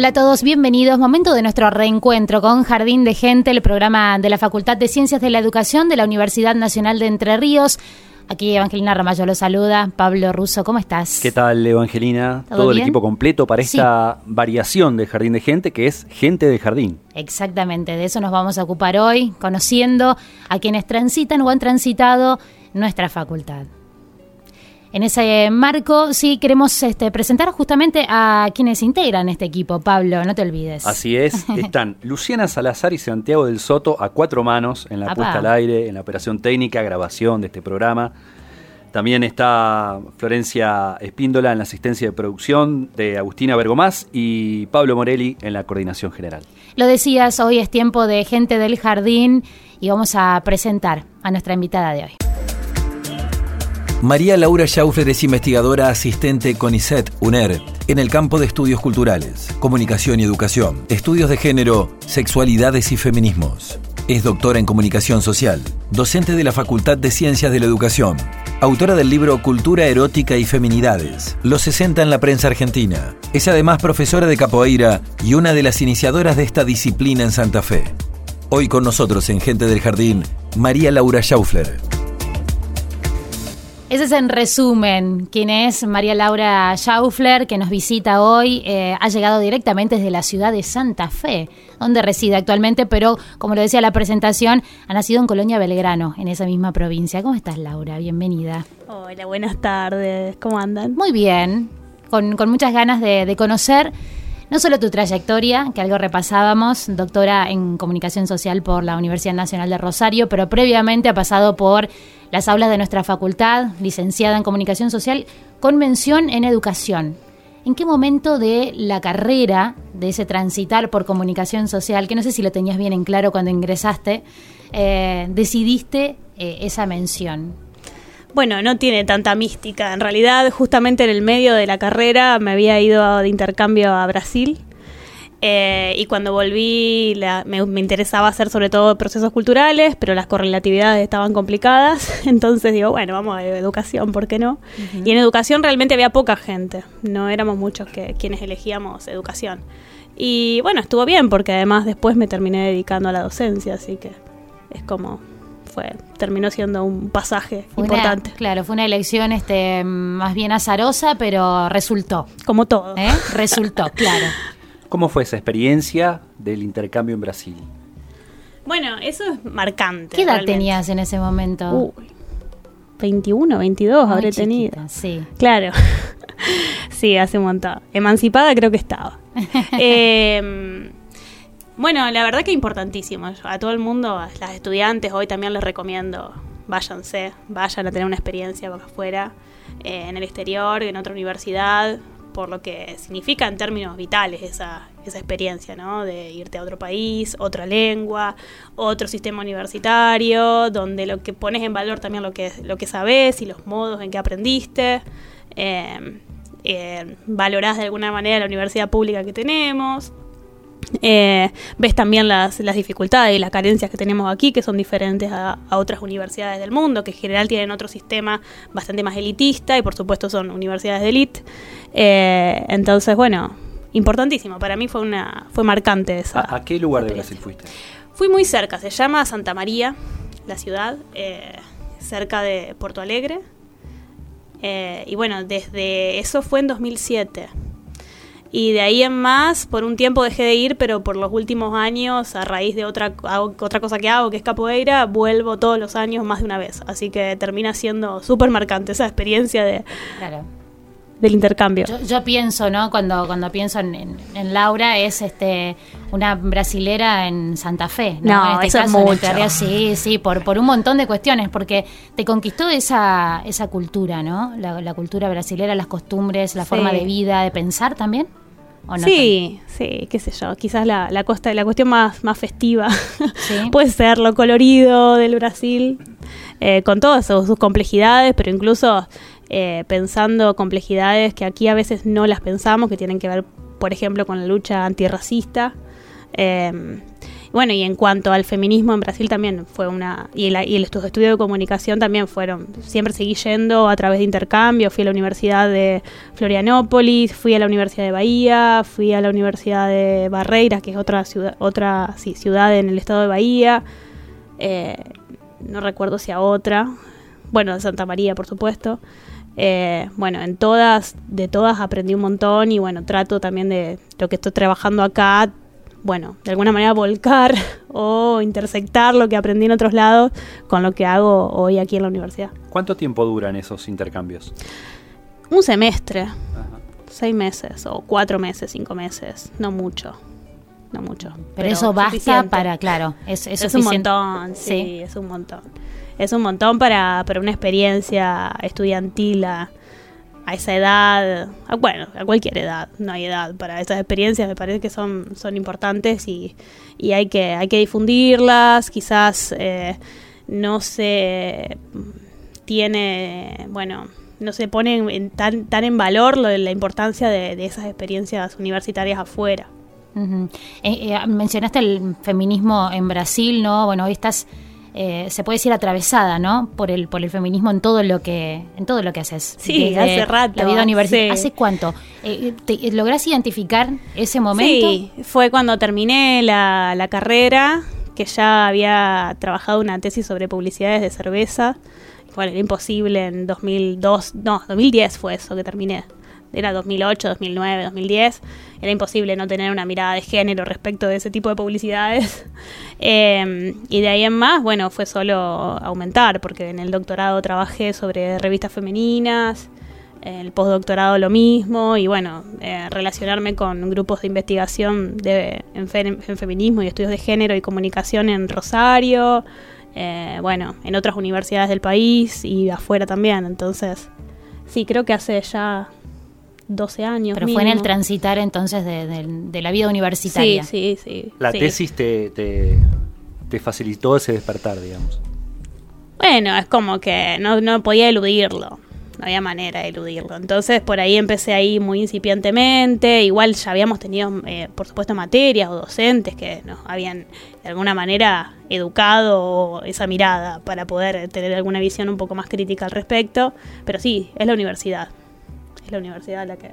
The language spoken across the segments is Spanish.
Hola a todos, bienvenidos. Momento de nuestro reencuentro con Jardín de Gente, el programa de la Facultad de Ciencias de la Educación de la Universidad Nacional de Entre Ríos. Aquí Evangelina Ramallo lo saluda. Pablo Russo, ¿cómo estás? ¿Qué tal, Evangelina? ¿Todo Todo, el equipo completo para Sí. esta variación de Jardín de Gente, que es Gente de Jardín. Exactamente, de eso nos vamos a ocupar hoy, conociendo a quienes transitan o han transitado nuestra facultad. En ese marco, sí, queremos este, presentar justamente a quienes integran este equipo. Pablo, no te olvides. Así es, están Luciana Salazar y Santiago del Soto a cuatro manos en la Apá. puesta al aire, en la operación técnica, grabación de este programa. También está Florencia Espíndola en la asistencia de producción de Agustina Bergomás y Pablo Morelli en la coordinación general. Lo decías, hoy es tiempo de gente del jardín y vamos a presentar a nuestra invitada de hoy. María Laura Schaufler es investigadora asistente CONICET UNER en el campo de estudios culturales, comunicación y educación, estudios de género, sexualidades y feminismos. Es doctora en comunicación social, docente de la Facultad de Ciencias de la Educación, autora del libro Cultura erótica y feminidades, los 60 en la prensa argentina. Es además profesora de capoeira y una de las iniciadoras de esta disciplina en Santa Fe. Hoy con nosotros en Gente del Jardín, María Laura Schaufler. Ese es en resumen quién es María Laura Schaufler, que nos visita hoy. Eh, ha llegado directamente desde la ciudad de Santa Fe, donde reside actualmente, pero como lo decía la presentación, ha nacido en Colonia Belgrano, en esa misma provincia. ¿Cómo estás, Laura? Bienvenida. Hola, buenas tardes. ¿Cómo andan? Muy bien, con, con muchas ganas de, de conocer no solo tu trayectoria, que algo repasábamos, doctora en comunicación social por la Universidad Nacional de Rosario, pero previamente ha pasado por las aulas de nuestra facultad, licenciada en comunicación social, con mención en educación. ¿En qué momento de la carrera, de ese transitar por comunicación social, que no sé si lo tenías bien en claro cuando ingresaste, eh, decidiste eh, esa mención? Bueno, no tiene tanta mística. En realidad, justamente en el medio de la carrera me había ido de intercambio a Brasil. Eh, y cuando volví la- me, me interesaba hacer sobre todo procesos culturales, pero las correlatividades estaban complicadas. Entonces digo, bueno, vamos a educación, ¿por qué no? Y en educación realmente había poca gente. No éramos muchos que, quienes elegíamos educación. Y bueno, estuvo bien porque además después me terminé dedicando a la docencia, así que es como fue terminó siendo un pasaje Fue una- importante, claro, fue una elección este, más bien azarosa, pero resultó. como todo. ¿eh? Resultó, claro. ¿Cómo fue esa experiencia del intercambio en Brasil? Bueno, eso es marcante. ¿Qué edad realmente. tenías en ese momento? Uy, 21, 22 Muy habré chiquita, tenido. Sí. Claro. sí, hace un montón. Emancipada creo que estaba. Eh, bueno, la verdad que importantísimo. A todo el mundo, a las estudiantes, hoy también les recomiendo, váyanse, vayan a tener una experiencia afuera, eh, en el exterior, en otra universidad, por lo que significa en términos vitales esa, esa experiencia, ¿no? De irte a otro país, otra lengua, otro sistema universitario, donde lo que pones en valor también lo que, lo que sabes y los modos en que aprendiste. Eh, valorás de alguna manera la universidad pública que tenemos. Eh, ves también las, las, dificultades y las carencias que tenemos aquí, que son diferentes a, a, otras universidades del mundo, que en general tienen otro sistema bastante más elitista y por supuesto son universidades de élite. Eh, entonces, bueno, importantísimo. Para mí fue una fue marcante esa. ¿A, a qué lugar de Brasil fuiste? Fui muy cerca, se llama Santa María, la ciudad, eh, cerca de Porto Alegre. Eh, y bueno, desde eso fue en 2007. Y de ahí en más, por un tiempo dejé de ir, pero por los últimos años, a raíz de otra, otra cosa que hago, que es capoeira, vuelvo todos los años más de una vez. Así que termina siendo súper marcante esa experiencia de, claro. Del intercambio. Yo, yo, pienso, ¿no? Cuando, cuando pienso en, en, en, Laura, es este una brasilera en Santa Fe. No, no en este eso caso, es mucho. En este sí, sí, por, por un montón de cuestiones, porque te conquistó esa, esa cultura, ¿no? La, la cultura brasilera, las costumbres, la Sí. forma de vida, de pensar también. ¿O no sí, sí, qué sé yo, quizás la, la, costa, la cuestión más, más festiva Sí. puede ser lo colorido del Brasil, eh, con todas sus, sus complejidades, pero incluso eh, pensando complejidades que aquí a veces no las pensamos, que tienen que ver, por ejemplo, con la lucha antirracista. Eh, bueno, y en cuanto al feminismo en Brasil también fue una. Y, la, y los estudios de comunicación también fueron. Siempre seguí yendo a través de intercambio. Fui a la Universidad de Florianópolis, fui a la Universidad de Bahía, fui a la Universidad de Barreiras, que es otra ciudad, otra sí, ciudad en el estado de Bahía. Eh, no recuerdo si a otra. Bueno, de Santa María, por supuesto. Eh, bueno, en todas, de todas aprendí un montón y bueno, trato también de lo que estoy trabajando acá, bueno, de alguna manera volcar o intersectar lo que aprendí en otros lados con lo que hago hoy aquí en la universidad. ¿Cuánto tiempo duran esos intercambios? Un semestre, Ajá. seis meses o cuatro meses, cinco meses, no mucho. No mucho. Pero, pero eso basta suficiente. para, claro, es, es, es un montón, sí, sí, es un montón. Es un montón para, para una experiencia estudiantil a, esa edad, bueno, a cualquier edad, no hay edad para esas experiencias, me parece que son, son importantes y, y hay, que, hay que difundirlas, quizás eh, no se tiene, bueno, no se pone en, tan, tan en valor lo la importancia de, de esas experiencias universitarias afuera. Eh, eh, mencionaste el feminismo en Brasil, ¿no? Bueno, hoy estás eh, se puede decir atravesada, ¿no? Por el por el feminismo en todo lo que en todo lo que haces. Sí, Desde hace rato. La vida universitaria. Sí. ¿Hace cuánto? Eh, te, ¿Lográs identificar ese momento? Sí, fue cuando terminé la, la, carrera, que ya había trabajado una tesis sobre publicidades de cerveza. Bueno, era imposible en 2002, no, 2010 fue eso que terminé era 2008, 2009, 2010, era imposible no tener una mirada de género respecto de ese tipo de publicidades. Eh, y de ahí en más, bueno, fue solo aumentar, porque en el doctorado trabajé sobre revistas femeninas, en el postdoctorado lo mismo, y bueno, eh, relacionarme con grupos de investigación de, en, feminismo y estudios de género y comunicación en Rosario, eh, bueno, en otras universidades del país y afuera también. Entonces, sí, creo que hace ya 12 años. Pero mínimo. fue en el transitar entonces de, de, de, la vida universitaria. Sí, sí, sí. La sí. tesis te, te, te, facilitó ese despertar, digamos. Bueno, es como que no, no podía eludirlo. No había manera de eludirlo. Entonces por ahí empecé ahí muy incipientemente. Igual ya habíamos tenido, eh, por supuesto, materias o docentes que nos habían de alguna manera educado esa mirada para poder tener alguna visión un poco más crítica al respecto. Pero sí, es la universidad la universidad la que,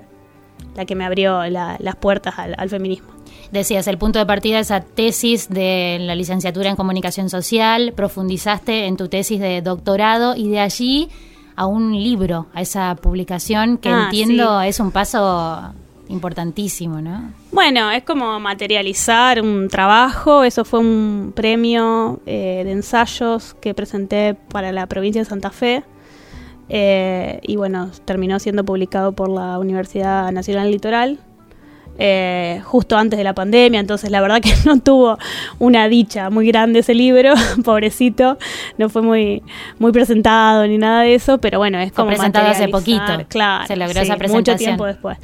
la que me abrió la, las puertas al, al, feminismo. Decías, el punto de partida esa tesis de la licenciatura en comunicación social, profundizaste en tu tesis de doctorado y de allí a un libro, a esa publicación que ah, entiendo sí. es un paso importantísimo, ¿no? Bueno, es como materializar un trabajo, eso fue un premio eh, de ensayos que presenté para la provincia de Santa Fe. Eh, y bueno, terminó siendo publicado por la Universidad Nacional Litoral. eh, justo antes de la pandemia, entonces la verdad que no tuvo una dicha muy grande ese libro, pobrecito, no fue muy, muy presentado ni nada de eso, pero bueno, es Fue como presentado hace poquito. claro, Se logró sí, esa mucho presentación. tiempo después.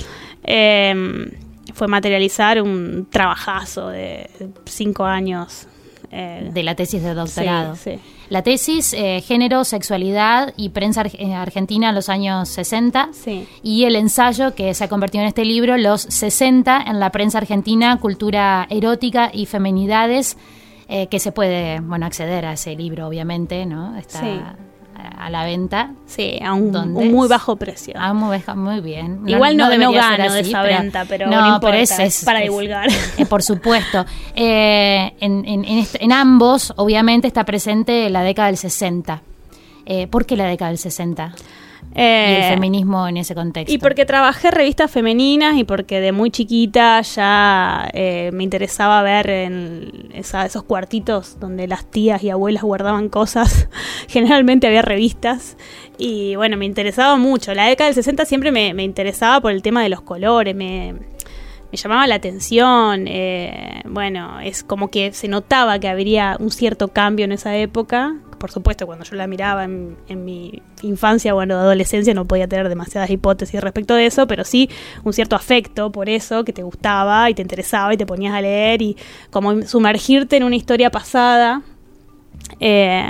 Eh, fue materializar un trabajazo de cinco años. Eh, de la tesis de doctorado. Sí, sí. La tesis, eh, género, sexualidad y prensa ar- eh, argentina en los años 60. Sí. Y el ensayo que se ha convertido en este libro, Los 60 en la prensa argentina, cultura erótica y feminidades, eh, que se puede bueno acceder a ese libro, obviamente, ¿no? Está Sí. A, a la venta. Sí, a un, ¿Dónde un muy bajo precio. Ah, muy, muy bien. Igual no, no, ser gano de esa pero- venta, pero no, no, importa, pero es, es- para es- divulgar. eh, por supuesto. Eh, en, en- en est- en ambos, obviamente, está presente la década del 60. Eh, ¿Por qué la década del 60? Y Eh, el feminismo en ese contexto. Y porque trabajé revistas femeninas y porque de muy chiquita ya eh, me interesaba ver en esa- esos cuartitos donde las tías y abuelas guardaban cosas. Generalmente había revistas y bueno, me interesaba mucho. La década del 60 siempre me, me interesaba por el tema de los colores, me, me llamaba la atención. eh, bueno, es como que se notaba que habría un cierto cambio en esa época. Por supuesto, cuando yo la miraba en, en mi infancia, bueno, adolescencia, no podía tener demasiadas hipótesis respecto de eso, pero sí un cierto afecto por eso, que te gustaba y te interesaba y te ponías a leer y como sumergirte en una historia pasada. Eh,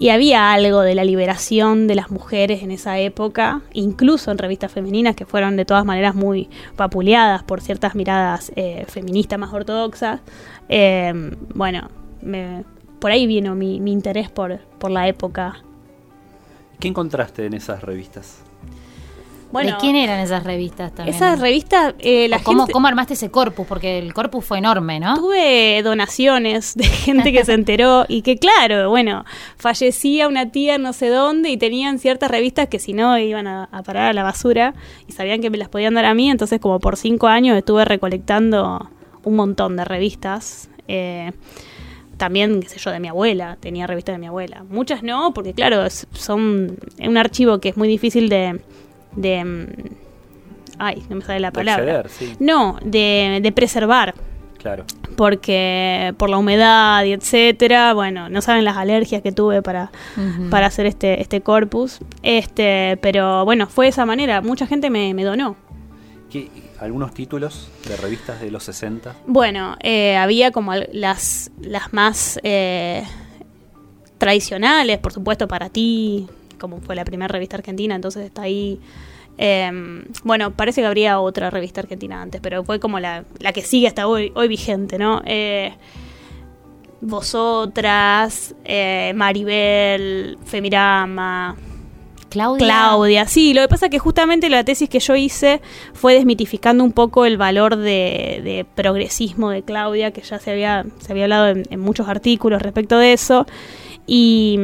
y había algo de la liberación de las mujeres en esa época, incluso en revistas femeninas que fueron de todas maneras muy vapuleadas por ciertas miradas eh, feministas más ortodoxas. Eh, bueno, me- por ahí vino mi, mi interés por, por la época. ¿Qué encontraste en esas revistas? Bueno, ¿De quién eran esas revistas también? esas revistas, eh, la ¿O ¿Cómo, gente- ¿Cómo armaste ese corpus? Porque el corpus fue enorme, ¿no? Tuve donaciones de gente que se enteró y que claro, bueno, fallecía una tía no sé dónde y tenían ciertas revistas que si no iban a, a parar a la basura y sabían que me las podían dar a mí, entonces como por cinco años estuve recolectando un montón de revistas. eh, también, qué sé yo, de mi abuela, tenía revistas de mi abuela. Muchas no, porque claro, es- son un archivo que es muy difícil de... de mm, ay, no me sale la De palabra. acceder, sí. No, de, de preservar Claro. porque por la humedad y etcétera, bueno, no saben las alergias que tuve para, para hacer este, este corpus. Este, pero bueno, fue de esa manera. Mucha gente me, me donó. ¿Qué- ¿Algunos títulos de revistas de los 60? Bueno, eh, había como las, las más eh, tradicionales, por supuesto, para ti, como fue la primera revista argentina, entonces está ahí. Eh, bueno, parece que habría otra revista argentina antes, pero fue como la, la que sigue hasta hoy, hoy vigente, ¿no? Eh, vosotras, eh, Maribel, Femirama, Claudia. Claudia, sí, lo que pasa es que justamente la tesis que yo hice fue desmitificando un poco el valor de, de progresismo de Claudia, que ya se había, se había hablado en, en muchos artículos respecto de eso. Y,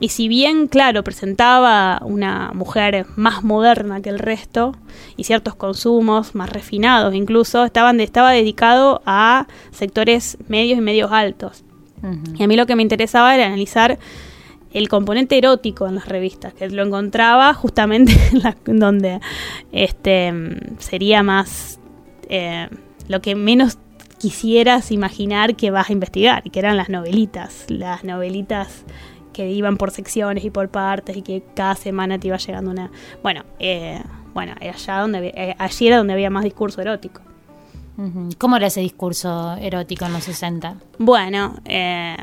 y si bien, claro, presentaba una mujer más moderna que el resto y ciertos consumos más refinados incluso, estaban estaba dedicado a sectores medios y medios altos. Y a mí lo que me interesaba era analizar el componente erótico en las revistas, que lo encontraba justamente en la- donde este sería más eh, lo que menos quisieras imaginar que vas a investigar, que eran las novelitas, las novelitas que iban por secciones y por partes y que cada semana te iba llegando una... Bueno, eh, bueno, allá donde, había- eh, allí era donde había más discurso erótico. ¿Cómo era ese discurso erótico en los 60? Bueno, eh,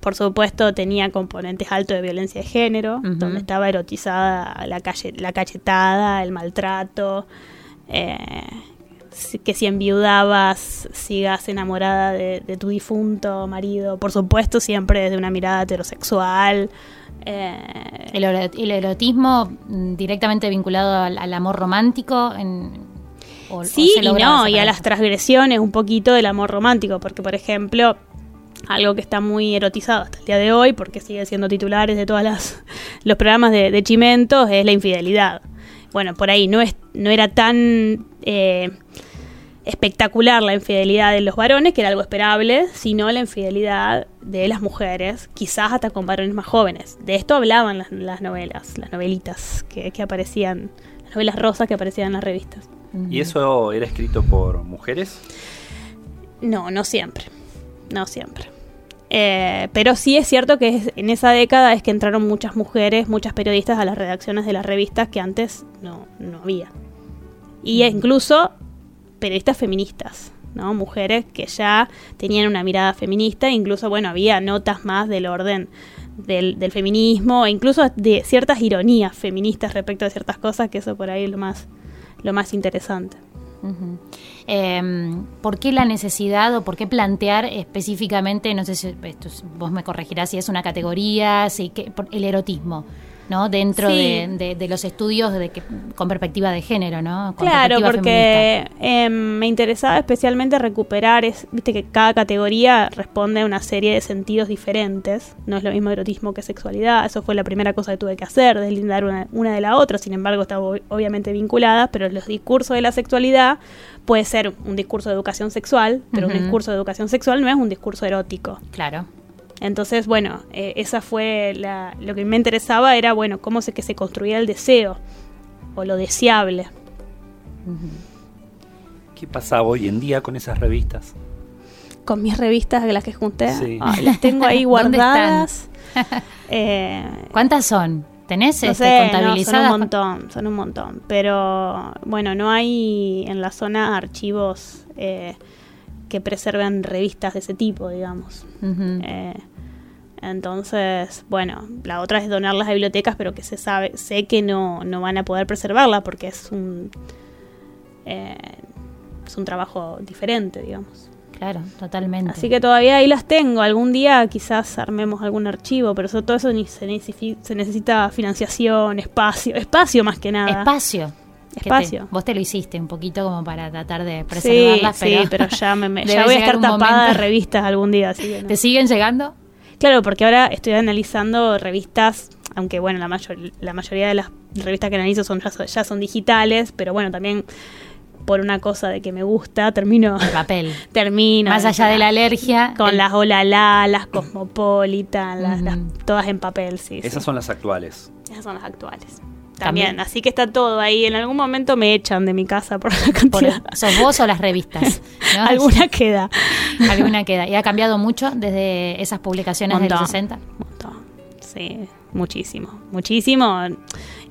por supuesto tenía componentes altos de violencia de género, donde estaba erotizada la, calle, la cachetada, el maltrato, eh, que si enviudabas sigas enamorada de, de tu difunto marido, por supuesto siempre desde una mirada heterosexual. eh, El, ero- el erotismo mm, directamente vinculado al, al amor romántico. En, o- Sí y no, y a las transgresiones un poquito del amor romántico, porque por ejemplo, algo que está muy erotizado hasta el día de hoy, porque sigue siendo titulares de todos los programas de, de Chimentos, es la infidelidad. Bueno, por ahí no, es, no era tan eh, espectacular la infidelidad de los varones, que era algo esperable, sino la infidelidad de las mujeres, quizás hasta con varones más jóvenes. De esto hablaban las, las novelas, las novelitas que, que aparecían, las novelas rosas que aparecían en las revistas. ¿Y eso era escrito por mujeres? No, no siempre. No siempre. Eh, pero sí es cierto que es- en esa década es que entraron muchas mujeres, muchas periodistas a las redacciones de las revistas que antes no, no había. Y incluso periodistas feministas, ¿no? Mujeres que ya tenían una mirada feminista, incluso, bueno, había notas más del orden del, del feminismo, e incluso de ciertas ironías feministas respecto a ciertas cosas, que eso por ahí es lo más, lo más interesante. Ujú. Eh, ¿Por qué la necesidad o por qué plantear específicamente, no sé si esto vos me corregirás si es una categoría, si que, por- el erotismo, ¿no? Dentro Sí. de, de- de los estudios de que, con perspectiva de género, ¿no? Con Claro, porque em, me interesaba especialmente recuperar, es, viste que cada categoría responde a una serie de sentidos diferentes, no es lo mismo erotismo que sexualidad, eso fue la primera cosa que tuve que hacer, deslindar una, una de la otra, sin embargo están ob- obviamente vinculadas, pero los discursos de la sexualidad puede ser un discurso de educación sexual, pero un discurso de educación sexual no es un discurso erótico. Claro. Entonces, bueno, eh, esa fue la, lo que me interesaba era, bueno, cómo se que se construía el deseo o lo deseable. ¿Qué pasa hoy en día con esas revistas? con mis revistas de las que junté. Sí. Ay, las tengo ahí ¿Dónde guardadas. Eh, ¿Cuántas son? ¿Tenés no este, sé, no, son un montón, son un montón. Pero bueno, no hay en la zona archivos eh, que preserven revistas de ese tipo, digamos. Eh, entonces, bueno, la otra es donarlas a bibliotecas, pero que se sabe, sé que no, no van a poder preservarlas porque es un eh, es un trabajo diferente, digamos. Claro, totalmente. Así que todavía ahí las tengo. Algún día quizás armemos algún archivo, pero eso, todo eso ni se, se necesita financiación, espacio, espacio más que nada. Espacio. Que te- Espacio. vos te lo hiciste un poquito como para tratar de preservarlas, sí, pero, pero ya, me, ya voy a estar tapada de momento- revistas algún día. Así que no. ¿Te siguen llegando? Claro, porque ahora estoy analizando revistas, aunque bueno, la, mayor, la mayoría de las revistas que analizo son, ya, son- ya son digitales, pero bueno, también por una cosa de que me gusta, termino, El papel. termino. Más allá de la alergia. Con el- las Olala, las Cosmopolitan, las, las- todas en papel, sí. Esas sí. son las actuales. Esas son las actuales. También. También, así que está todo ahí. En algún momento me echan de mi casa por la por- cantidad. ¿Sos vos o las revistas? ¿no? Alguna queda. Alguna queda. ¿Y ha cambiado mucho desde esas publicaciones Montón. 60? montón. Sí, muchísimo. Muchísimo.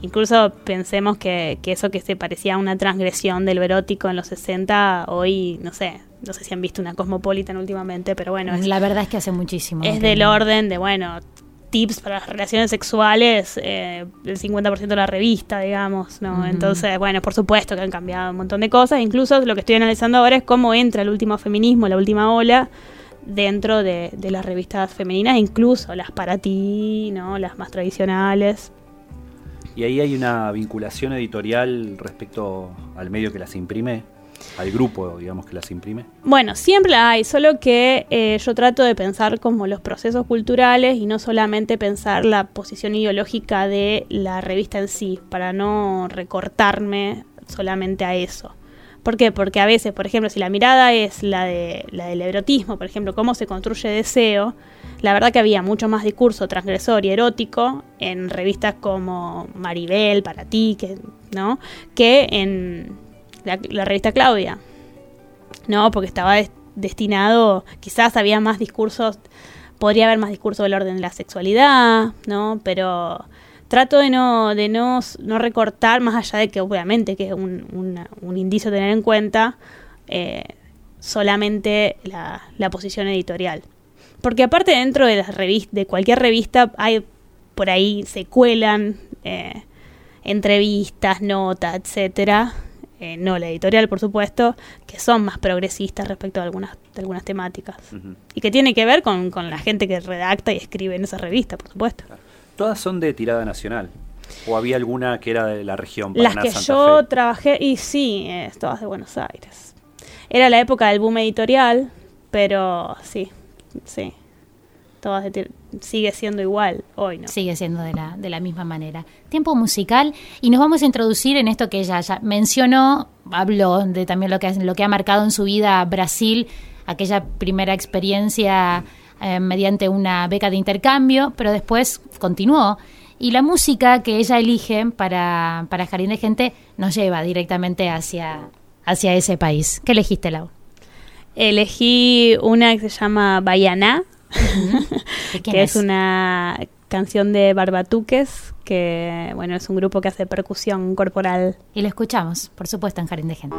Incluso pensemos que, que eso que se parecía a una transgresión del erótico en los 60, hoy, no sé, no sé si han visto una Cosmopolitan últimamente, pero bueno, es, La verdad es que hace muchísimo. es del orden de, bueno, tips para las relaciones sexuales, eh, el 50% de la revista, digamos, ¿no? Entonces, bueno, por supuesto que han cambiado un montón de cosas, incluso lo que estoy analizando ahora es cómo entra el último feminismo, la última ola, dentro de, de las revistas femeninas, incluso las para ti, ¿no? Las más tradicionales. Y ahí hay una vinculación editorial respecto al medio que las imprime, al grupo, digamos, que las imprime. Bueno, siempre la hay, solo que eh, yo trato de pensar como los procesos culturales y no solamente pensar la posición ideológica de la revista en sí, para no recortarme solamente a eso. ¿Por qué? Porque a veces, por ejemplo, si la mirada es la, de, la del erotismo, por ejemplo, cómo se construye deseo, la verdad que había mucho más discurso transgresor y erótico en revistas como Maribel, Para ti, que, ¿no? que en la, revista Claudia. No, porque estaba des- destinado, quizás había más discursos, podría haber más discurso del orden de la sexualidad, ¿no? Pero trato de no, de no, no recortar, más allá de que obviamente que es un, una- un indicio a tener en cuenta, eh, solamente la, la posición editorial. Porque aparte dentro de las revistas, de cualquier revista, hay por ahí se cuelan eh, entrevistas, notas, etcétera. Eh, no la editorial, por supuesto, que son más progresistas respecto a algunas, de algunas temáticas. Y que tiene que ver con, con la gente que redacta y escribe en esa revista, por supuesto. Todas son de tirada nacional. ¿O había alguna que era de la región? Las que Santa yo Fe? trabajé, y sí, eh, todas de Buenos Aires. Era la época del boom editorial, pero sí, sí todas de sigue siendo igual hoy, ¿no? Sigue siendo de la, de la misma manera. Tiempo musical y nos vamos a introducir en esto que ella ya mencionó, habló de también lo que, lo que ha marcado en su vida Brasil, aquella primera experiencia eh, mediante una beca de intercambio, pero después continuó. Y la música que ella elige para, para Jardín de Gente nos lleva directamente hacia, hacia ese país. ¿Qué elegiste, Lau? Elegí una que se llama Bayaná, que es? una canción de Barbatuques, que bueno, es un grupo que hace percusión corporal. Y lo escuchamos, por supuesto, en Jardín de Gente.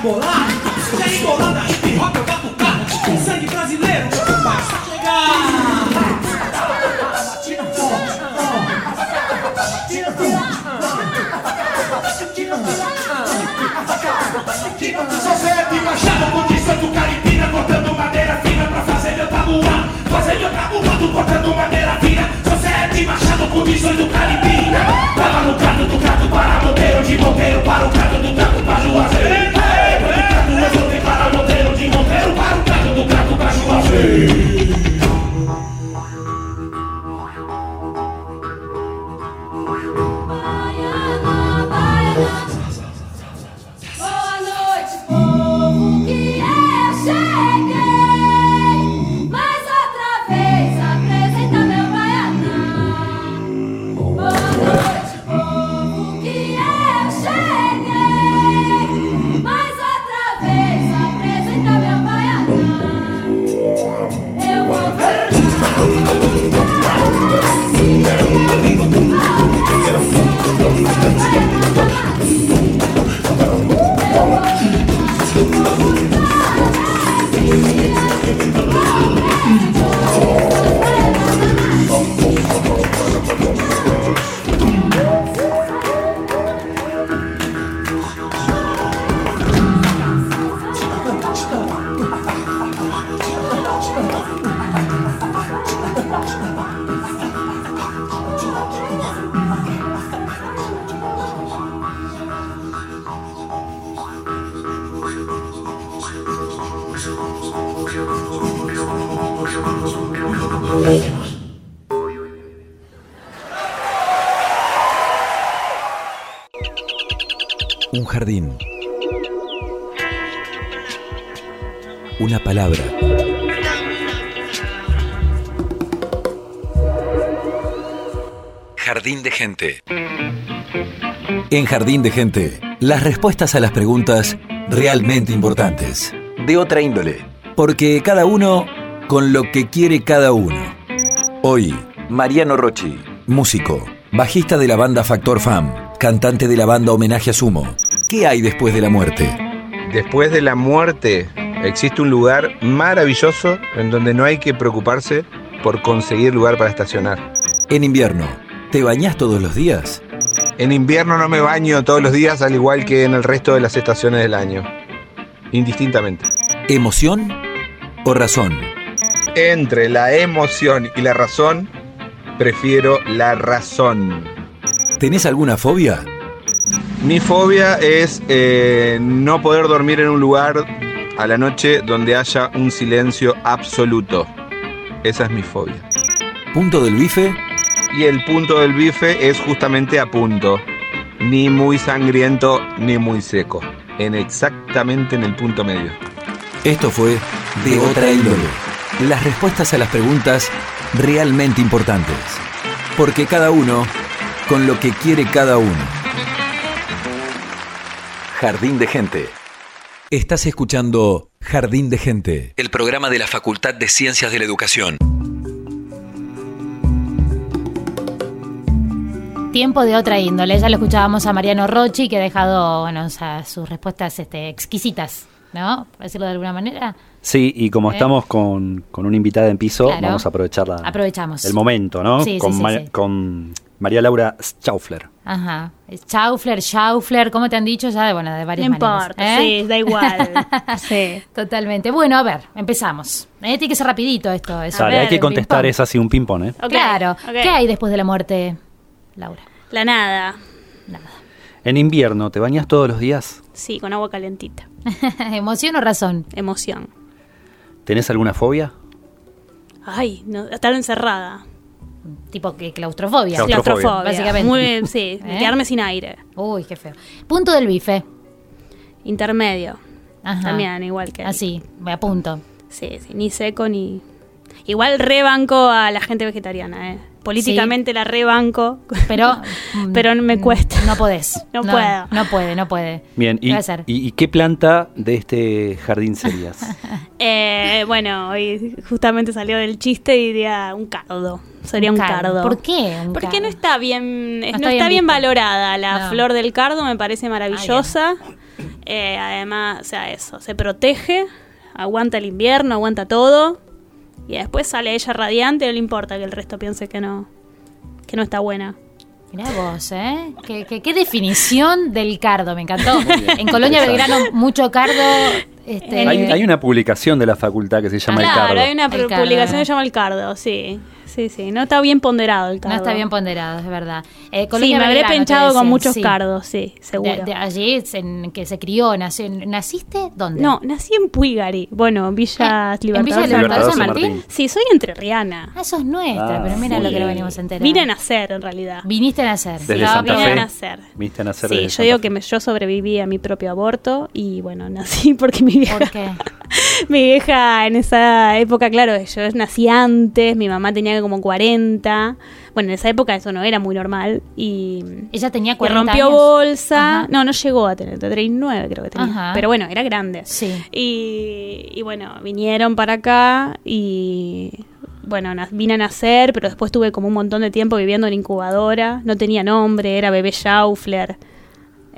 Embolar. Se é embolada, hip hop, eu bato cara. Com sangue brasileiro, basta chegar. Tira forte, tira Sociedade Machado, condição do Caripina Cortando madeira fina pra fazer meu tabuá Fazer meu tabuado, cortando madeira fina Sociedade Machado, condições do Caripina Tava no canto do gato para bombeiro De bombeiro para o canto do gato 哈哈哈哈。Jardín de gente. En Jardín de gente, las respuestas a las preguntas realmente importantes. De otra índole. Porque cada uno con lo que quiere cada uno. Hoy, Mariano Rochi, músico, bajista de la banda Factor Fam, cantante de la banda Homenaje a Sumo. ¿Qué hay después de la muerte? Después de la muerte existe un lugar maravilloso en donde no hay que preocuparse por conseguir lugar para estacionar. En invierno, ¿te bañás todos los días? En invierno no me baño todos los días al igual que en el resto de las estaciones del año. Indistintamente. ¿Emoción o razón? Entre la emoción y la razón, prefiero la razón. ¿Tenés alguna fobia? Mi fobia es eh, no poder dormir en un lugar a la noche donde haya un silencio absoluto. Esa es mi fobia. ¿Punto del bife? Y el punto del bife es justamente a punto. Ni muy sangriento ni muy seco. En exactamente en el punto medio. Esto fue De Otra Índole. Las respuestas a las preguntas realmente importantes. Porque cada uno con lo que quiere cada uno. Jardín de Gente. Estás escuchando Jardín de Gente, el programa de la Facultad de Ciencias de la Educación. Tiempo de otra índole. Ya lo escuchábamos a Mariano Rochi, que ha dejado bueno, o sea, sus respuestas este, exquisitas, ¿no? Por decirlo de alguna manera. Sí, y como ¿Eh? estamos con, con una invitada en piso, Claro. vamos a aprovechar la- Aprovechamos. el momento, ¿no? Sí, sí, con, sí, Ma- sí. con María Laura Schaufler. Ajá. Schaufler, Schaufler, ¿cómo te han dicho? Ya, bueno, de No varias maneras. importa, ¿eh? sí, da igual. sí. Totalmente. Bueno, a ver, empezamos. Eh, tiene que ser rapidito esto. eso. Dale, hay que contestar es así un ping-pong, ¿eh? Claro. ¿Qué hay después de la muerte, Laura? La nada. Nada. En invierno, ¿te bañas todos los días? Sí, con agua calentita. ¿Emoción o razón? Emoción. ¿Tenés alguna fobia? Ay, no, estar encerrada. Tipo que claustrofobia. Claustrofobia. Claustrofobia. Básicamente. Muy, sí, ¿Eh? quedarme sin aire. Uy, qué feo. Punto del bife. Intermedio. Ajá. También, igual que. Así, me apunto. Sí, sí, ni seco ni. Igual rebanco a la gente vegetariana, ¿eh? Políticamente la rebanco. Pero. Pero me mm, cuesta. No podés. No puedo. No puede, no puede. Bien, ¿Qué y, qué planta de este jardín serías? Eh, bueno, hoy justamente salió del chiste y diría un cardo. Sería un, cardo. ¿Por qué? un Porque cardo? no está bien, no está está, bien valorada. La No. flor del cardo me parece maravillosa. Eh, además, o sea, eso, se protege, aguanta el invierno, aguanta todo. Y después sale ella radiante, no le importa que el resto piense que no, que no está buena. Mirá vos, ¿eh? ¿Qué, qué, qué definición del cardo, me encantó. En Colonia Belgrano, mucho cardo. Este, hay, hay una publicación de la facultad que se llama El Claro, Cardo. hay una El cardo. publicación que se llama El Cardo, sí. Sí, sí, no está bien ponderado el cardo. no está bien ponderado, es verdad. Eh, Sí, me habré pinchado con muchos sí. cardos, sí, seguro. De, de allí, en que se crió, nació. ¿Naciste? ¿Dónde? No, nací en Puigari, bueno, Villa Eh, en Libertador. Villa San Libertador Libertador San Martín. Martín. Sí, soy entrerriana. Ah, eso es nuestra, Ah, pero mira lo que lo venimos a enterar. Vine a nacer, en realidad. Viniste a nacer. Desde Sí, Santa vine Fe. a nacer. Viste a nacer Sí, desde yo Santa digo Fe. que me- yo sobreviví a mi propio aborto y bueno, nací porque mi vieja, ¿Por qué? mi vieja en esa época, claro, yo nací antes, mi mamá tenía como 40. Bueno, en esa época eso no era muy normal y Ella tenía y 40 rompió años. bolsa. Ajá. No, no llegó a tener, 39 creo que tenía. Ajá. Pero bueno, era grande. Sí. Y, y bueno, vinieron para acá y bueno, vine a nacer, pero después tuve como un montón de tiempo viviendo en incubadora. No tenía nombre, era bebé Schaufler.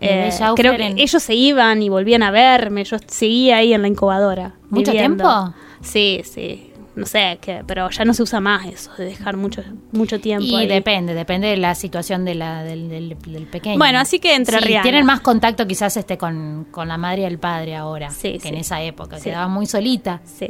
Bebé Eh, Schaufler creo que en- ellos se iban y volvían a verme. Yo seguía ahí en la incubadora. ¿Mucho viviendo. tiempo? Sí, sí. No sé, qué, pero ya no se usa más eso de dejar mucho, mucho tiempo. Y ahí. depende, depende de la situación de la, del, del- del pequeño. Bueno, así que entre Sí, tienen más contacto quizás este con, con la madre y el padre ahora Sí, que sí. en esa época. Quedaba muy solita. Sí.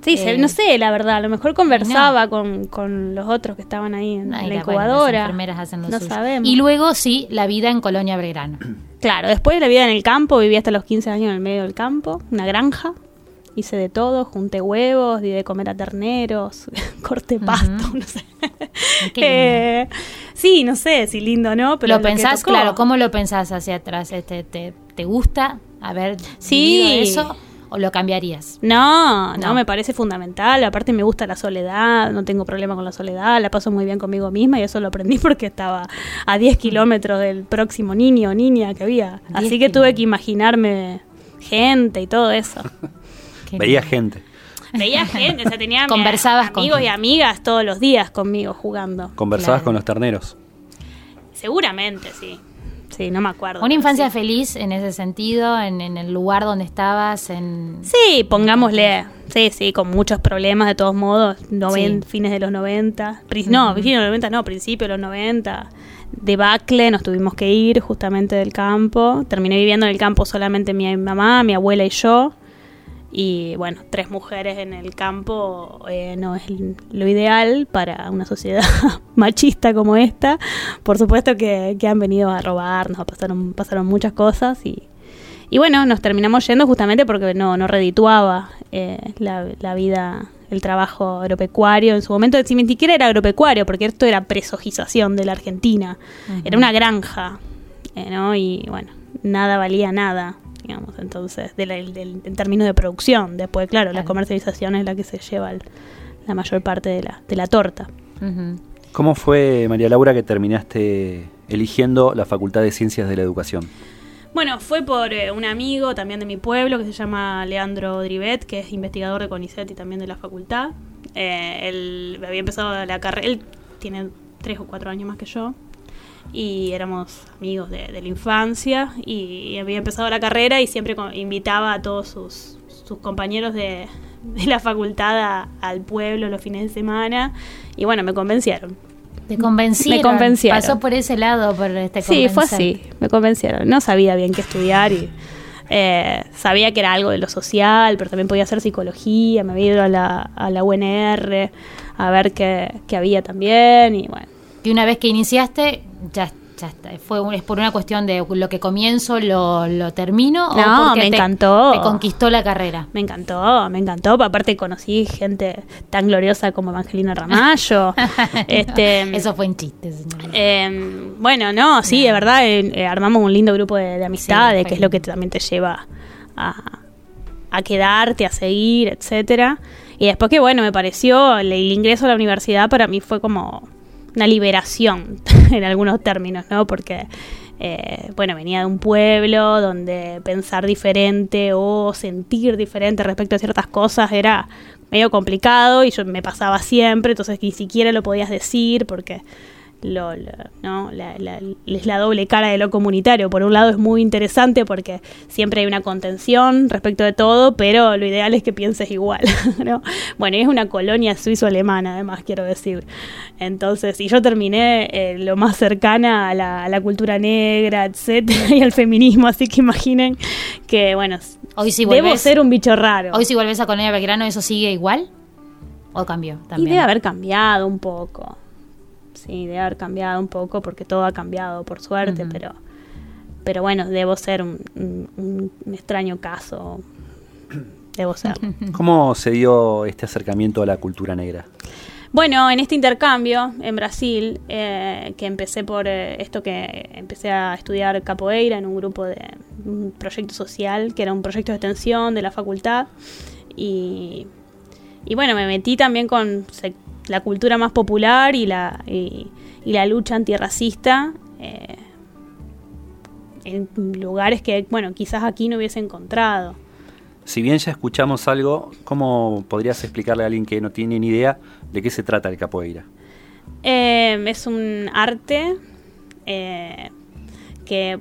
Sí, se- Eh, no sé, la verdad. A lo mejor conversaba con, con los otros que estaban ahí en, Ay, la la- bueno, incubadora. las enfermeras hacen lo no suyo. sabemos. Y luego sí, la vida en Colonia Belgrano. Claro, después de la vida en el campo, viví hasta los 15 años en el medio del campo, una granja. Hice de todo, junté huevos, di de comer a terneros, corté pasto, no sé. Eh, sí, no sé si lindo o no, pero ¿Lo que pensás, tocó. claro, cómo lo pensás hacia atrás? Este, te, ¿Te gusta haber Sí. eso o lo cambiarías? No, no, No. me parece fundamental. Aparte me gusta la soledad, no tengo problema con la soledad, la paso muy bien conmigo misma y eso lo aprendí porque estaba a 10 kilómetros del próximo niño o niña que había. 10 Así que tuve que imaginarme gente y todo eso. Qué Veía lindo. gente. Veía gente, o sea, tenía mi- Conversabas con amigos y amigas todos los días conmigo jugando. Conversabas Claro. con los terneros. Seguramente, sí. Sí, no me acuerdo. Una infancia Sí. feliz en ese sentido, en, en el lugar donde estabas, en... Sí, pongámosle, sí, sí, con muchos problemas de todos modos, noven- Sí. fines de los 90, pri- no, fines de los 90 no, principio de los 90, debacle, nos tuvimos que ir justamente del campo, terminé viviendo en el campo solamente mi mamá, mi abuela y yo, y bueno, tres mujeres en el campo eh, no es lo ideal para una sociedad machista como esta, por supuesto que, que han venido a robarnos, pasaron, pasaron muchas cosas y... Y bueno, nos terminamos yendo justamente porque no, no redituaba eh, la, la vida, el trabajo agropecuario. En su momento, si ni siquiera era agropecuario, porque esto era presogización de la Argentina. Era una granja, eh, ¿no? Y bueno, nada valía nada, digamos, entonces, de la- del- en términos de producción. Después, claro, la comercialización es la que se lleva el- la mayor parte de la, de la torta. ¿Cómo fue, María Laura, que terminaste eligiendo la Facultad de Ciencias de la Educación? Bueno, fue por eh, un amigo también de mi pueblo que se llama Leandro Drivet, que es investigador de CONICET y también de la facultad. Eh, él había empezado la carrera, él tiene tres o cuatro años más que yo y éramos amigos de, de la infancia y había empezado la carrera y siempre invitaba a todos sus, sus compañeros de, de la facultad a- al pueblo los fines de semana y bueno, me convencieron. Te convencieron. Me convencieron. Pasó por ese lado, por este Sí, fue así, me convencieron. No sabía bien qué estudiar y eh, sabía que era algo de lo social, pero también podía hacer psicología, me había ido a la, a la UNR a ver qué, qué había también y bueno. Y una vez que iniciaste, ya, ya está. Fue un- es por una cuestión de lo que comienzo, lo, lo termino. No, o porque me te- encantó. Te conquistó la carrera. Me encantó, me encantó. Aparte conocí gente tan gloriosa como Evangelina Ramallo. este, Eso fue en chiste, señor. Eh, bueno, no, sí, de verdad, eh, eh, armamos un lindo grupo de, de amistades, Sí, que es lo que también te lleva a, a quedarte, a seguir, etcétera. Y después que, bueno, me pareció, el, el ingreso a la universidad para mí fue como una liberación, en algunos términos, ¿no? Porque, eh, bueno, venía de un pueblo donde pensar diferente o sentir diferente respecto a ciertas cosas era medio complicado y yo me pasaba siempre, entonces ni siquiera lo podías decir porque lo, lo- ¿no? la, la- es la doble cara de lo comunitario. Por un lado es muy interesante porque siempre hay una contención respecto de todo, pero lo ideal es que pienses igual. ¿no? Bueno, y es una colonia suizo-alemana, además, quiero decir. Entonces, y yo terminé eh, lo más cercana a la, a la cultura negra, etcétera, y al feminismo, así que imaginen que, bueno, Hoy si debo volvés, ser un bicho raro. hoy si volvés a Colonia Belgrano, ¿eso sigue igual? ¿O cambió Y también? debe haber cambiado un poco. Sí, debe haber cambiado un poco porque todo ha cambiado, por suerte, pero pero bueno, debo ser un, un- un extraño caso. Debo ser. ¿Cómo se dio este acercamiento a la cultura negra? Bueno, en este intercambio en Brasil, eh, que empecé por eh, esto que empecé a estudiar capoeira en un grupo de un proyecto social, que era un proyecto de extensión de la facultad, y, y bueno, me metí también con la cultura más popular y la, y, y la lucha antirracista eh, en lugares que, bueno, quizás aquí no hubiese encontrado. Si bien ya escuchamos algo, ¿cómo podrías explicarle a alguien que no tiene ni idea de qué se trata el capoeira? Eh, es un arte eh, que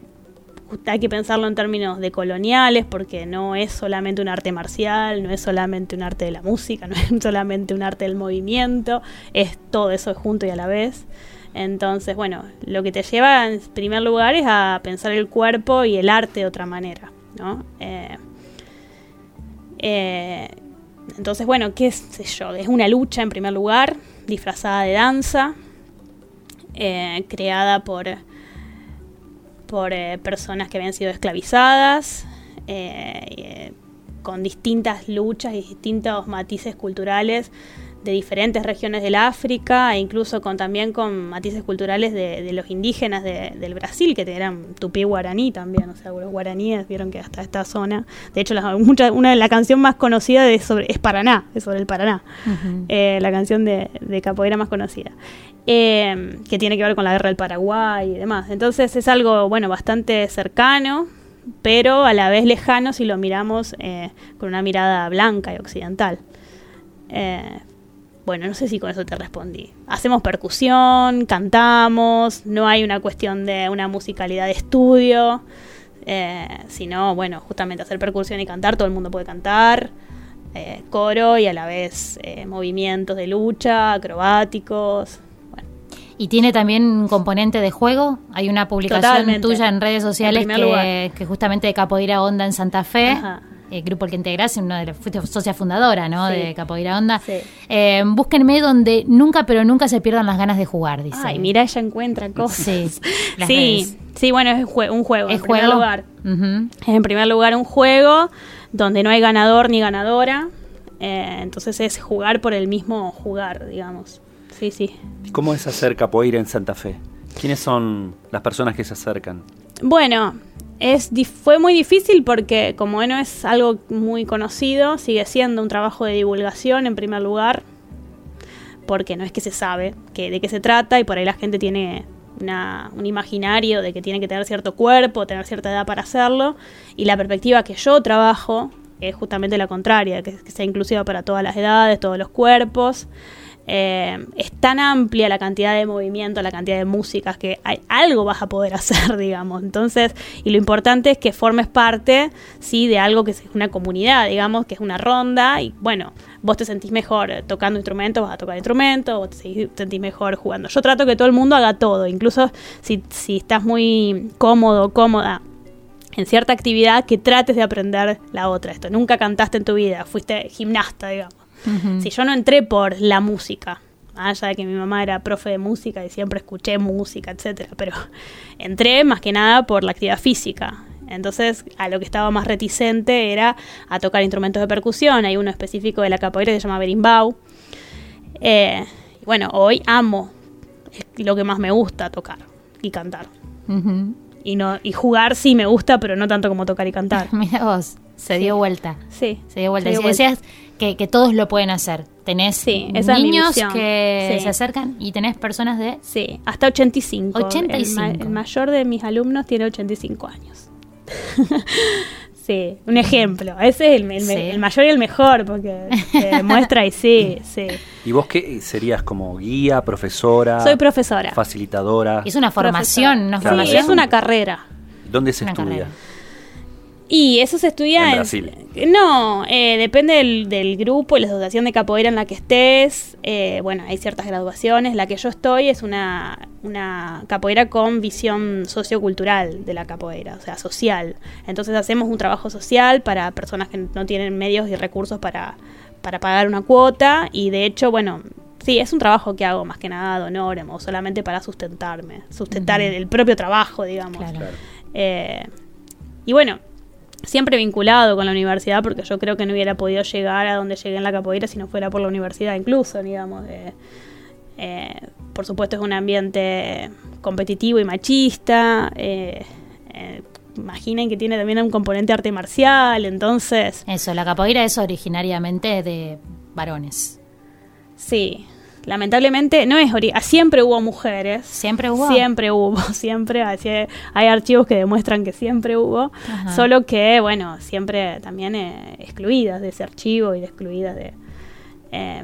hay que pensarlo en términos de coloniales porque no es solamente un arte marcial, no es solamente un arte de la música, no es solamente un arte del movimiento, es todo eso junto y a la vez. Entonces, bueno, lo que te lleva en primer lugar es a pensar el cuerpo y el arte de otra manera, ¿no? Eh, eh, entonces, bueno, qué sé yo, es una lucha en primer lugar, disfrazada de danza, eh, creada por, por eh, personas que habían sido esclavizadas, eh, eh, con distintas luchas y distintos matices culturales de diferentes regiones del África e incluso con también con matices culturales de, de los indígenas de- del Brasil que eran tupí guaraní también, o sea, los guaraníes vieron que hasta esta zona, de hecho la, mucha- una de la canción más conocida de sobre, es Paraná, es sobre el Paraná, eh, la canción de, de capoeira más conocida, eh, que tiene que ver con la guerra del Paraguay y demás. Entonces es algo, bueno, bastante cercano, pero a la vez lejano si lo miramos eh, con una mirada blanca y occidental. Eh, bueno, no sé si con eso te respondí. Hacemos percusión, cantamos, no hay una cuestión de una musicalidad de estudio, eh, sino, bueno, justamente hacer percusión y cantar, todo el mundo puede cantar, eh, coro y a la vez eh, movimientos de lucha, acrobáticos. Bueno, Y tiene también un componente de juego. Hay una publicación Totalmente. tuya en redes sociales En que, que justamente de Capoeira Onda en Santa Fe. Ajá. El grupo al que integras, uno de los, fuiste socia fundadora, ¿no? Sí. De Capoeira Onda. Sí. Eh, búsquenme donde nunca, pero nunca se pierdan las ganas de jugar, dice. Ay, mira, ella encuentra cosas. Sí, las sí, redes. sí, bueno, es jue- un juego. ¿Es en primer juego? lugar. Es en primer lugar un juego donde no hay ganador ni ganadora. eh, entonces es jugar por el mismo jugar, digamos. Sí, sí. ¿Y ¿Cómo es hacer capoeira en Santa Fe? ¿Quiénes son las personas que se acercan? Bueno, es, fue muy difícil porque como no es algo muy conocido, sigue siendo un trabajo de divulgación en primer lugar, porque no es que se sabe que, de qué se trata y por ahí la gente tiene una- un imaginario de que tiene que tener cierto cuerpo, tener cierta edad para hacerlo, y la perspectiva que yo trabajo es justamente la contraria, que sea inclusiva para todas las edades, todos los cuerpos. Eh, es tan amplia la cantidad de movimiento, la cantidad de músicas, que hay, algo vas a poder hacer, digamos. Entonces, y lo importante es que formes parte, sí, de algo que es una comunidad, digamos, que es una ronda, y bueno, vos te sentís mejor tocando instrumentos, vas a tocar instrumentos, vos te sentís mejor jugando. Yo trato que todo el mundo haga todo, incluso si, si estás muy cómodo, cómoda en cierta actividad, que trates de aprender la otra. Esto, nunca cantaste en tu vida, fuiste gimnasta, digamos. Si yo no entré por la música, más allá de que mi mamá era profe de música y siempre escuché música, etcétera, pero entré más que nada por la actividad física. Entonces, a lo que estaba más reticente era a tocar instrumentos de percusión. Hay uno específico de la capoeira que se llama berimbau. Eh, bueno, hoy amo, es lo que más me gusta tocar y cantar. Y no y jugar sí me gusta, pero no tanto como tocar y cantar. Mira vos, se dio vuelta. Sí. Se dio vuelta. Se dio Y vuelta. decías que, que todos lo pueden hacer. Tenés Sí, esa niños que Sí. se acercan y tenés personas de... Sí, hasta 85. El, ma- 85. el mayor de mis alumnos tiene 85 años. sí, un ejemplo. Ese es el, el me- Sí. el mayor y el mejor, porque te demuestra y sí, sí. ¿Y vos qué serías como guía, profesora? Soy profesora. Facilitadora. Es una formación, una Sí, formación. es una carrera. ¿Dónde se Una estudia? carrera. Y eso se estudia En Brasil. No, eh, depende del, del grupo y la asociación de capoeira en la que estés. Eh, bueno, hay ciertas graduaciones. La que yo estoy es una, una capoeira con visión sociocultural de la capoeira, o sea, social. Entonces hacemos un trabajo social para personas que no tienen medios y recursos para, para pagar una cuota. Y de hecho, bueno, sí, es un trabajo que hago más que nada de honor o solamente para sustentarme, sustentar el, el propio trabajo, digamos. Claro. Eh, y bueno, siempre vinculado con la universidad, porque yo creo que no hubiera podido llegar a donde llegué en la capoeira si no fuera por la universidad, incluso, digamos. eh, eh, por supuesto, es un ambiente competitivo y machista. eh, eh, imaginen que tiene también un componente arte marcial, entonces, Eso, la capoeira es originariamente de varones. sí. Lamentablemente no es ori- siempre hubo mujeres. ¿Siempre hubo? Siempre hubo, siempre. así hay archivos que demuestran que siempre hubo. Ajá. Solo que, bueno, siempre también eh, excluidas de ese archivo y excluidas de. eh,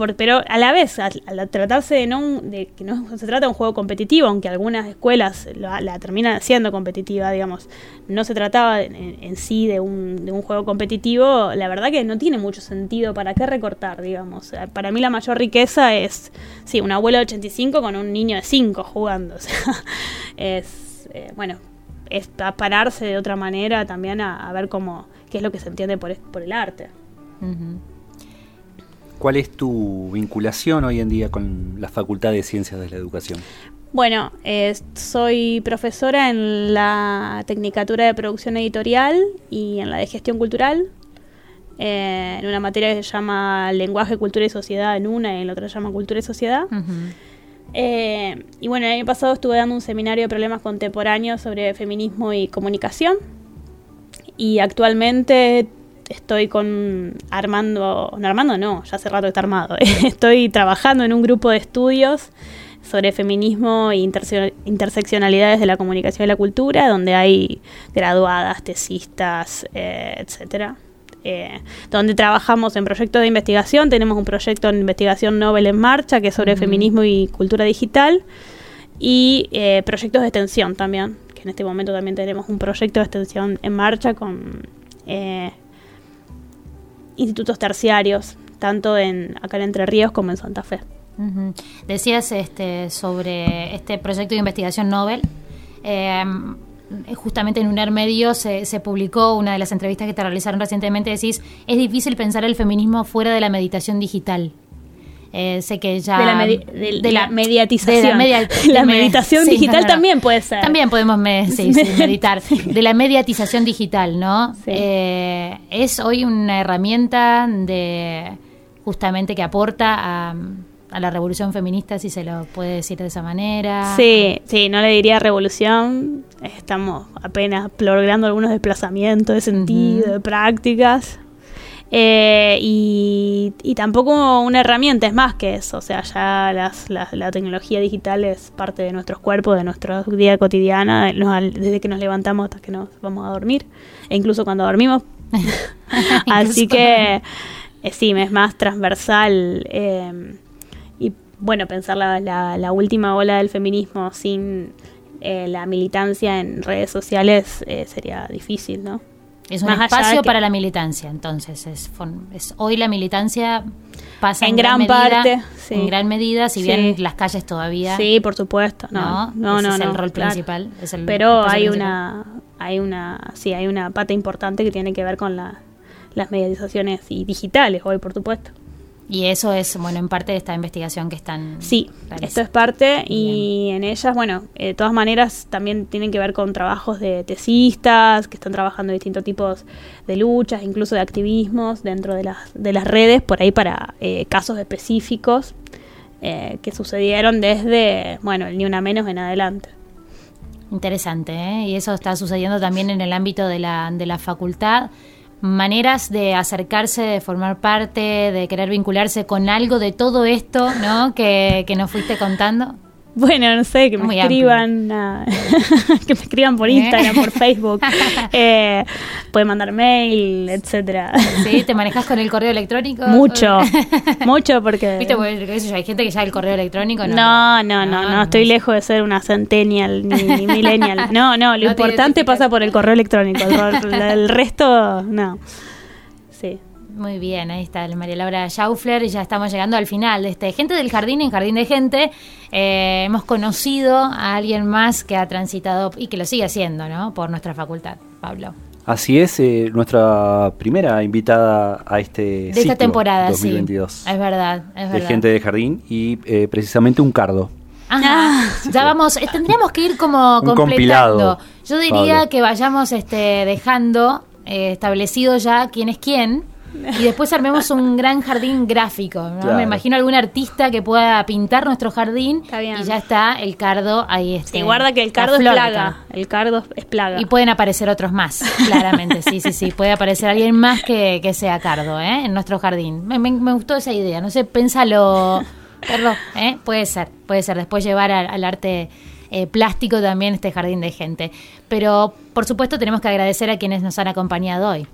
por- pero a la vez, al, tratarse de, no, de que no se trata de un juego competitivo, aunque algunas escuelas la, la terminan siendo competitiva, digamos, no se trataba en, en sí de un, de un juego competitivo, la verdad que no tiene mucho sentido para qué recortar, digamos. Eh, Para mí la mayor riqueza es, sí, un abuelo de 85 con un niño de 5 jugando, o sea, es, eh, bueno, es pa- pararse de otra manera también a, ver cómo, qué es lo que se entiende por, el arte. Ujú. ¿Cuál es tu vinculación hoy en día con la Facultad de Ciencias de la Educación? Bueno, eh, soy profesora en la Tecnicatura de Producción Editorial y en la de Gestión Cultural. eh, en una materia que se llama Lenguaje, Cultura y Sociedad en una y en la otra se llama Cultura y Sociedad. Eh, y bueno, el año pasado estuve dando un seminario de problemas contemporáneos sobre feminismo y comunicación. Y actualmente estoy con armando, no armando no, ya hace rato que está armado. estoy trabajando en un grupo de estudios sobre feminismo e interse- interseccionalidades de la comunicación y la cultura, donde hay graduadas, tesistas, eh, etcétera. Eh, donde trabajamos en proyectos de investigación. Tenemos un proyecto de investigación Nobel en marcha que es sobre feminismo y cultura digital. Y eh, proyectos de extensión también, que en este momento también tenemos un proyecto de extensión en marcha con eh, institutos terciarios, tanto en acá en Entre Ríos como en Santa Fe. Ujú. Decías este, sobre este proyecto de investigación Nobel. Eh, justamente en un medio se, se publicó una de las entrevistas que te realizaron recientemente. Decís, es difícil pensar el feminismo fuera de la meditación digital. Eh, sé que ya. De la medi- de la mediatización. de la, media- La de me- meditación sí, digital no, no, no. también puede ser. También podemos me- sí, sí, meditar. De la mediatización digital, ¿no? Sí. Eh, es hoy una herramienta de justamente que aporta a, a la revolución feminista, si se lo puede decir de esa manera. Sí, sí, no le diría revolución. Estamos apenas logrando algunos desplazamientos de sentido, Ujú. de prácticas. Eh, y, y tampoco una herramienta, es más que eso. O sea, ya las, las- la tecnología digital es parte de nuestros cuerpos, de nuestra vida cotidiana, desde que nos levantamos hasta que nos vamos a dormir, e incluso cuando dormimos. Así que eh, sí, es más transversal. eh, y bueno, pensar la, la- la última ola del feminismo sin eh, la militancia en redes sociales eh, sería difícil, ¿no? Es un espacio que- para la militancia, entonces. Es, hoy la militancia pasa en, En gran medida, parte, sí. En gran medida, si Sí. bien las calles todavía. Sí, por supuesto. No, no, Ese no. es el no, rol claro. principal. es el Pero hay principal. una, hay una, sí, hay una pata importante que tiene que ver con la- las mediatizaciones y digitales hoy, por supuesto. Y eso es, bueno, en parte de esta investigación que están. Sí, realizando. esto es parte y en ellas, bueno, eh, de todas maneras también tienen que ver con trabajos de tesistas que están trabajando distintos tipos de luchas, incluso de activismos dentro de las, de las redes, por ahí para eh, casos específicos eh, que sucedieron desde, bueno, el Ni Una Menos en adelante. Interesante, ¿eh? Y eso está sucediendo también en el ámbito de la, de la facultad. Maneras de acercarse, de formar parte, de querer vincularse con algo de todo esto, ¿no? Que, que nos fuiste contando. Bueno, no sé, que me Muy escriban, que me escriban por ¿Eh? Instagram, por Facebook, eh, pueden mandar mail, etcétera. ¿Sí? ¿Te manejas con el correo electrónico? Mucho, mucho porque... ¿Viste? Porque, yo, hay gente que ya el correo electrónico no. No, no, no, no, estoy lejos de ser una centennial ni, ni millennial. No, no, lo No importante pasa por el correo electrónico. El resto, no. Sí. Muy bien, ahí está el María Laura Schaufler y ya estamos llegando al final de este Gente del Jardín en Jardín de Gente. Eh, hemos conocido a alguien más que ha transitado y que lo sigue haciendo, ¿no? Por nuestra facultad, Pablo. Así es, eh, nuestra primera invitada a este De esta ciclo temporada, 2022 sí. Es verdad, es de verdad. gente de jardín y eh, precisamente un cardo. Ajá. Ya vamos, eh, tendríamos que ir como Un completando. compilado, Yo diría Pablo. que vayamos este, dejando eh, establecido ya quién es quién. Y después armemos un gran jardín gráfico. ¿no? Claro. Me imagino algún artista que pueda pintar nuestro jardín Está bien. y ya está el cardo ahí. Este, Sí, guarda que el cardo es plaga. El cardo es plaga. Y pueden aparecer otros más, claramente. Sí, sí, sí. Puede aparecer alguien más que, que sea cardo, ¿eh? En nuestro jardín. Me, me- me gustó esa idea. No sé, pénsalo, Carlos. ¿eh? Puede ser, puede ser. Después llevar al, al arte eh, plástico también este jardín de gente. Pero, por supuesto, tenemos que agradecer a quienes nos han acompañado hoy.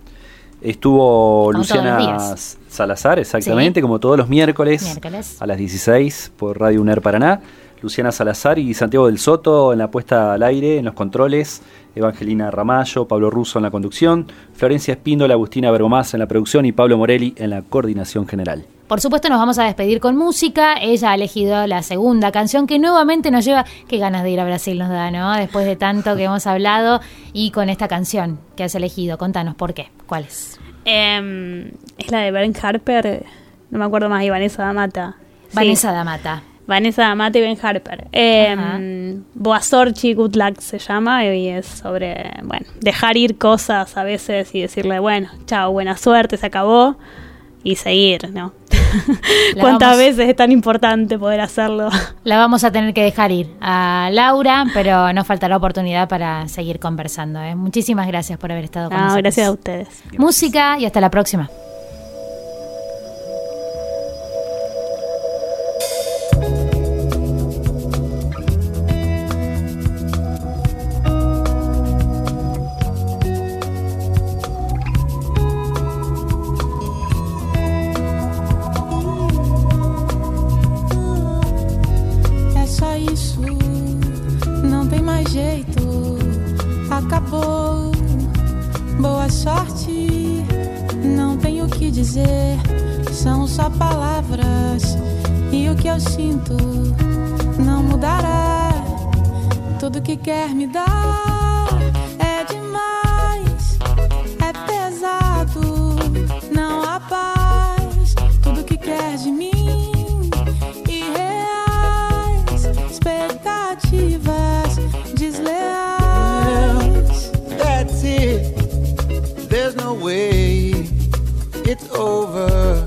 Estuvo Como Luciana. Salazar, exactamente, Sí. como todos los miércoles, Miércoles. a las 16 por Radio UNER Paraná. Luciana Salazar y Santiago del Soto en la puesta al aire, en los controles. Evangelina Ramallo, Pablo Russo en la conducción. Florencia Espíndola, Agustina Bergomás en la producción y Pablo Morelli en la coordinación general. Por supuesto, nos vamos a despedir con música. Ella ha elegido la segunda canción que nuevamente nos lleva. Qué ganas de ir a Brasil nos da, ¿no? Después de tanto que hemos hablado y con esta canción que has elegido. Contanos por qué. ¿Cuál es? Em, es la de Ben Harper. No me acuerdo más. Y Vanessa Damata. Sí. Vanessa Damata. Vanessa Amate y Ben Harper. Em, eh, Boazorchi Good Luck se llama y es sobre, bueno, dejar ir cosas a veces y decirle, bueno, chao, buena suerte, se acabó y seguir, ¿no? ¿Cuántas veces es tan importante poder hacerlo? La vamos a tener que dejar ir a Laura, pero nos faltará oportunidad para seguir conversando. ¿eh? Muchísimas gracias por haber estado con nosotros. Gracias a ustedes. Música y hasta la próxima. it's over.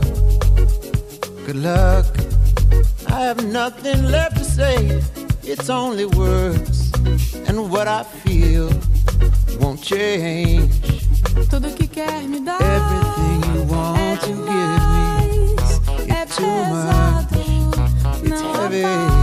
Good luck. I have nothing left to say. It's only words and what I feel won't change. Tudo que quer me dar. Everything you want to give me. It's too much. It's heavy.